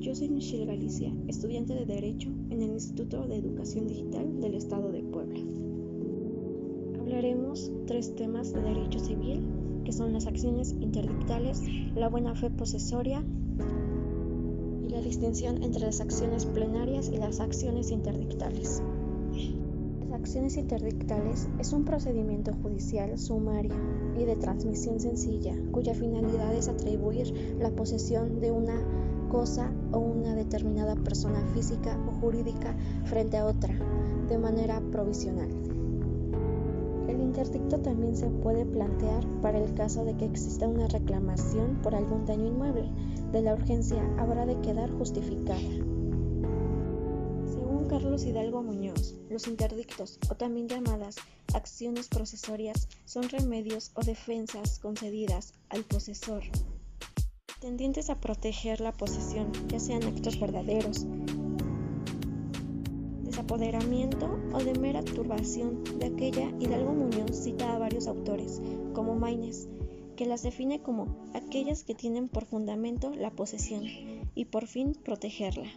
Yo soy Michelle Galicia, estudiante de Derecho en el Instituto de Educación Digital del Estado de Puebla. Hablaremos tres temas de derecho civil, que son las acciones interdictales, la buena fe posesoria y la distinción entre las acciones plenarias y las acciones interdictales. Las acciones interdictales es un procedimiento judicial sumario y de transmisión sencilla, cuya finalidad es atribuir la posesión de una cosa o una determinada persona física o jurídica frente a otra, de manera provisional. El interdicto también se puede plantear para el caso de que exista una reclamación por algún daño inmueble. De la urgencia habrá de quedar justificada. Según Carlos Hidalgo Muñoz, los interdictos, o también llamadas acciones procesorias, son remedios o defensas concedidas al posesor tendientes a proteger la posesión, ya sean actos verdaderos, desapoderamiento o de mera turbación. De aquella, Hidalgo Muñoz cita a varios autores, como Maynes, que las define como aquellas que tienen por fundamento la posesión y por fin protegerla.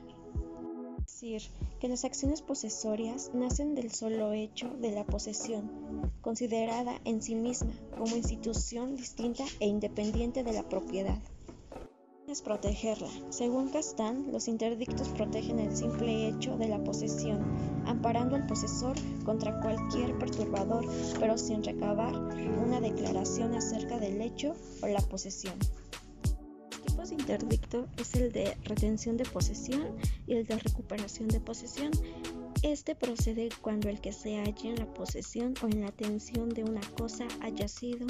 Es decir, que las acciones posesorias nacen del solo hecho de la posesión, considerada en sí misma como institución distinta e independiente de la propiedad es protegerla. Según Castán, los interdictos protegen el simple hecho de la posesión, amparando al posesor contra cualquier perturbador, pero sin recabar una declaración acerca del hecho o la posesión. El tipo de interdicto es el de retención de posesión y el de recuperación de posesión. Este procede cuando el que se halla en la posesión o en la atención de una cosa haya sido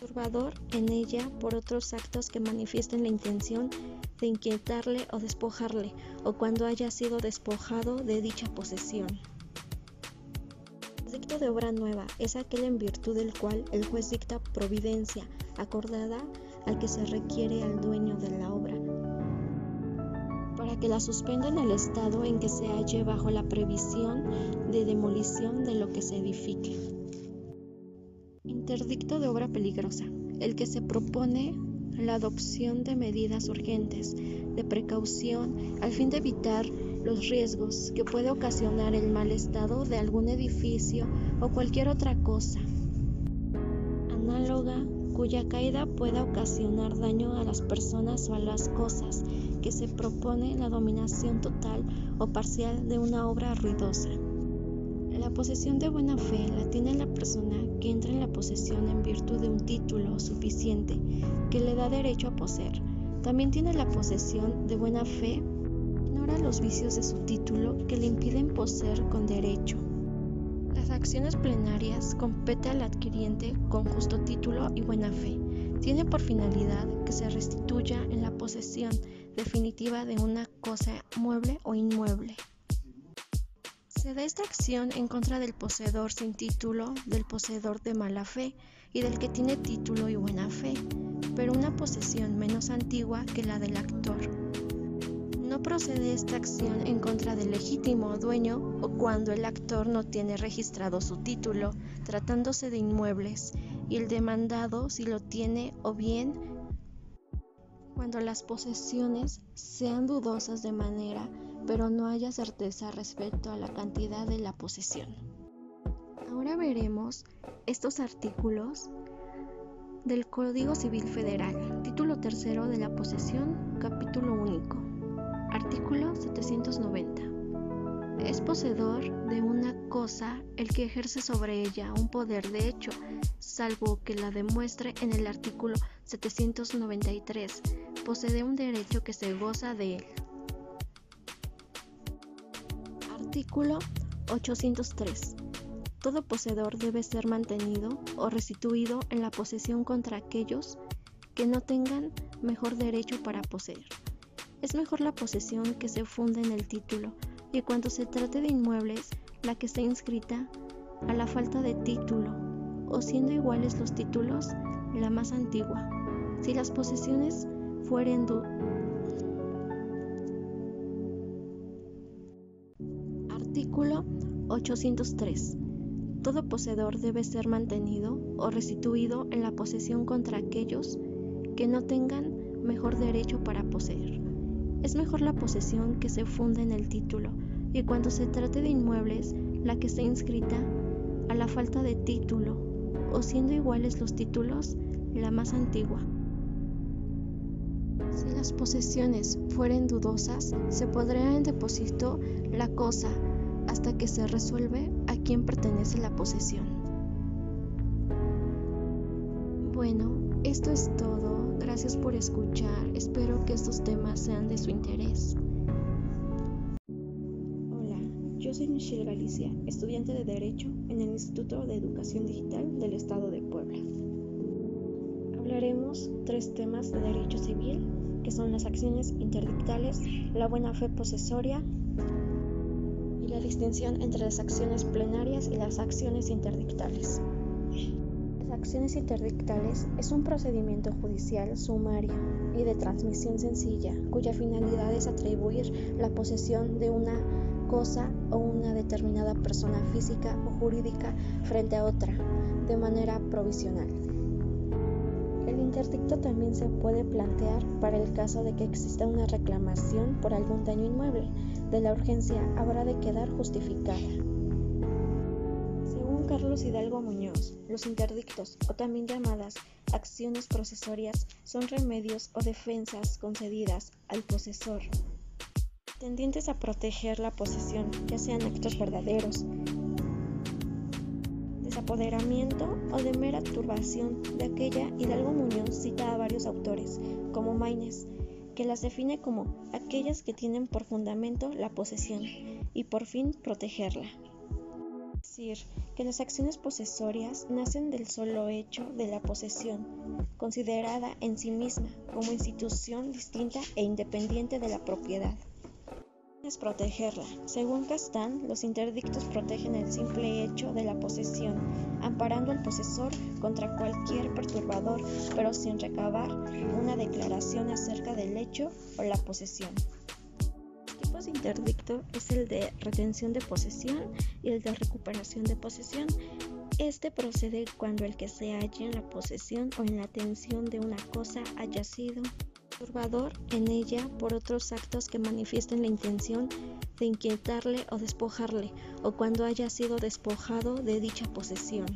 perturbador en ella por otros actos que manifiesten la intención de inquietarle o despojarle, o cuando haya sido despojado de dicha posesión. El dicto de obra nueva es aquel en virtud del cual el juez dicta providencia acordada al que se requiere al dueño de la obra, para que la suspenda en el estado en que se halle bajo la previsión de demolición de lo que se edifique. Interdicto de obra peligrosa, el que se propone la adopción de medidas urgentes de precaución al fin de evitar los riesgos que puede ocasionar el mal estado de algún edificio o cualquier otra cosa análoga cuya caída pueda ocasionar daño a las personas o a las cosas que se propone la dominación total o parcial de una obra ruidosa. La posesión de buena fe la tiene la persona que entra en la posesión en virtud de un título suficiente que le da derecho a poseer. También tiene la posesión de buena fe, ignora los vicios de su título que le impiden poseer con derecho. Las acciones plenarias compete al adquiriente con justo título y buena fe. Tiene por finalidad que se restituya en la posesión definitiva de una cosa mueble o inmueble. Se da esta acción en contra del poseedor sin título, del poseedor de mala fe y del que tiene título y buena fe, pero una posesión menos antigua que la del actor. No procede esta acción en contra del legítimo dueño o cuando el actor no tiene registrado su título, tratándose de inmuebles, y el demandado si lo tiene o bien cuando las posesiones sean dudosas de manera pero no haya certeza respecto a la cantidad de la posesión. Ahora veremos estos artículos del Código Civil Federal, título tercero de la posesión, capítulo único, artículo 790. Es poseedor de una cosa el que ejerce sobre ella un poder de hecho, salvo que la demuestre en el artículo 793, posee un derecho que se goza de él. Artículo 803. Todo poseedor debe ser mantenido o restituido en la posesión contra aquellos que no tengan mejor derecho para poseer. Es mejor la posesión que se funda en el título y cuando se trate de inmuebles, la que esté inscrita a la falta de título o siendo iguales los títulos, la más antigua. Si las posesiones fueren Artículo 803. Todo poseedor debe ser mantenido o restituido en la posesión contra aquellos que no tengan mejor derecho para poseer. Es mejor la posesión que se funda en el título, y cuando se trate de inmuebles, la que esté inscrita a la falta de título, o siendo iguales los títulos, la más antigua. Si las posesiones fueren dudosas, se podrá en depósito la cosa hasta que se resuelve a quién pertenece la posesión. Bueno, esto es todo. Gracias por escuchar. Espero que estos temas sean de su interés. Hola, yo soy Michelle Galicia, estudiante de Derecho en el Instituto de Educación Digital del Estado de Puebla. Hablaremos tres temas de derecho civil, que son las acciones interdictales, la buena fe posesoria distinción entre las acciones plenarias y las acciones interdictales acciones interdictales es un procedimiento judicial sumario y de transmisión sencilla, cuya finalidad es atribuir la posesión de una cosa o una determinada persona física o jurídica frente a otra, de manera provisional. El interdicto también se puede plantear para el caso de que exista una reclamación por algún daño inmueble. De la urgencia habrá de quedar justificada. Carlos Hidalgo Muñoz, los interdictos, o también llamadas acciones procesorias, son remedios o defensas concedidas al posesor, tendientes a proteger la posesión, ya sean actos verdaderos, desapoderamiento o de mera turbación. De aquella, Hidalgo Muñoz cita a varios autores, como Maines, que las define como aquellas que tienen por fundamento la posesión y por fin protegerla decir que las acciones posesorias nacen del solo hecho de la posesión, considerada en sí misma como institución distinta e independiente de la propiedad. Es protegerla. Según Castán, los interdictos protegen el simple hecho de la posesión, amparando al posesor contra cualquier perturbador, pero sin recabar una declaración acerca del hecho o la posesión interdicto es el de retención de posesión y el de recuperación de posesión. Este procede cuando el que se halla en la posesión o en la atención de una cosa haya sido en ella por otros actos que manifiesten la intención de inquietarle o despojarle, o cuando haya sido despojado de dicha posesión.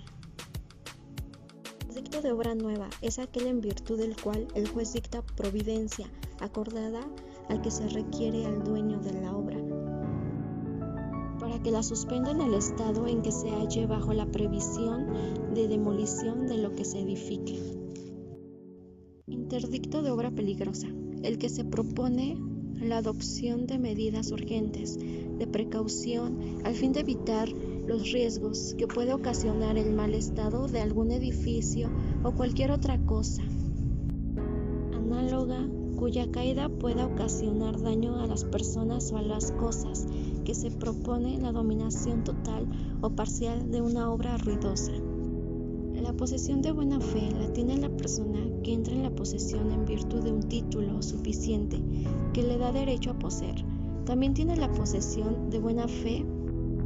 El dicto de obra nueva es aquel en virtud del cual el juez dicta providencia acordada al que se requiere al dueño de la obra, para que la suspenda en el estado en que se halle bajo la previsión de demolición de lo que se edifique. Interdicto de obra peligrosa, el que se propone la adopción de medidas urgentes de precaución al fin de evitar los riesgos que puede ocasionar el mal estado de algún edificio o cualquier otra cosa, análoga cuya caída pueda ocasionar daño a las personas o a las cosas, que se propone la dominación total o parcial de una obra ruidosa. La posesión de buena fe la tiene la persona que entra en la posesión en virtud de un título suficiente que le da derecho a poseer. También tiene la posesión de buena fe,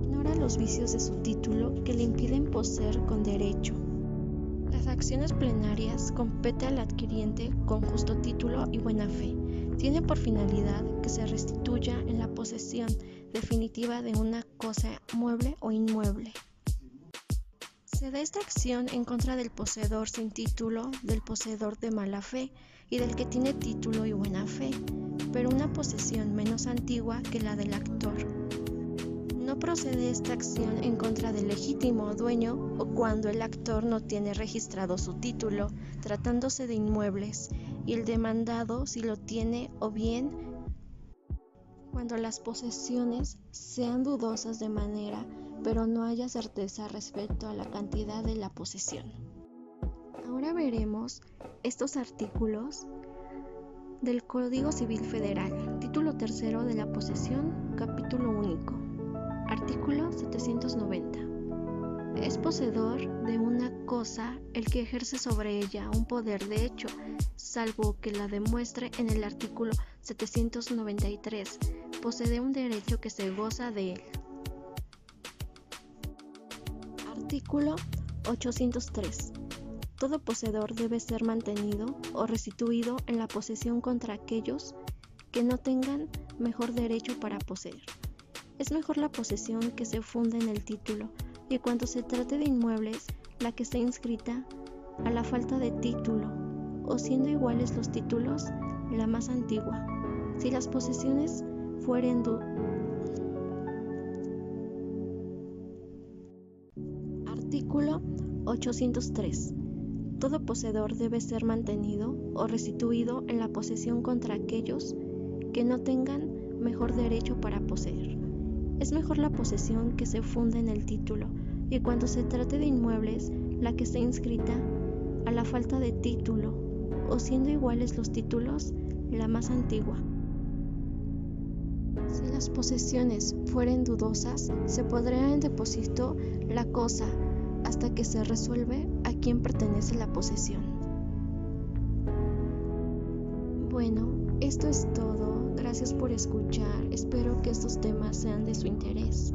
ignora los vicios de su título que le impiden poseer con derecho acciones plenarias compete al adquiriente con justo título y buena fe. Tiene por finalidad que se restituya en la posesión definitiva de una cosa mueble o inmueble. Se da esta acción en contra del poseedor sin título, del poseedor de mala fe y del que tiene título y buena fe, pero una posesión menos antigua que la del actor. No procede esta acción en contra del legítimo dueño o cuando el actor no tiene registrado su título, tratándose de inmuebles, y el demandado si lo tiene o bien cuando las posesiones sean dudosas de manera, pero no haya certeza respecto a la cantidad de la posesión. Ahora veremos estos artículos del Código Civil Federal, título tercero de la posesión, capítulo único. Artículo 790. Es poseedor de una cosa el que ejerce sobre ella un poder de hecho, salvo que la demuestre en el artículo 793. Posee un derecho que se goza de él. Artículo 803. Todo poseedor debe ser mantenido o restituido en la posesión contra aquellos que no tengan mejor derecho para poseer. Es mejor la posesión que se funda en el título y cuando se trate de inmuebles, la que esté inscrita a la falta de título o siendo iguales los títulos, la más antigua. Si las posesiones fueren Artículo 803. Todo poseedor debe ser mantenido o restituido en la posesión contra aquellos que no tengan mejor derecho para poseer. Es mejor la posesión que se funda en el título y cuando se trate de inmuebles, la que esté inscrita a la falta de título o siendo iguales los títulos, la más antigua. Si las posesiones fueren dudosas, se podrá en depósito la cosa hasta que se resuelve a quién pertenece la posesión. Bueno, esto es todo. Gracias por escuchar. Espero que estos temas sean de su interés.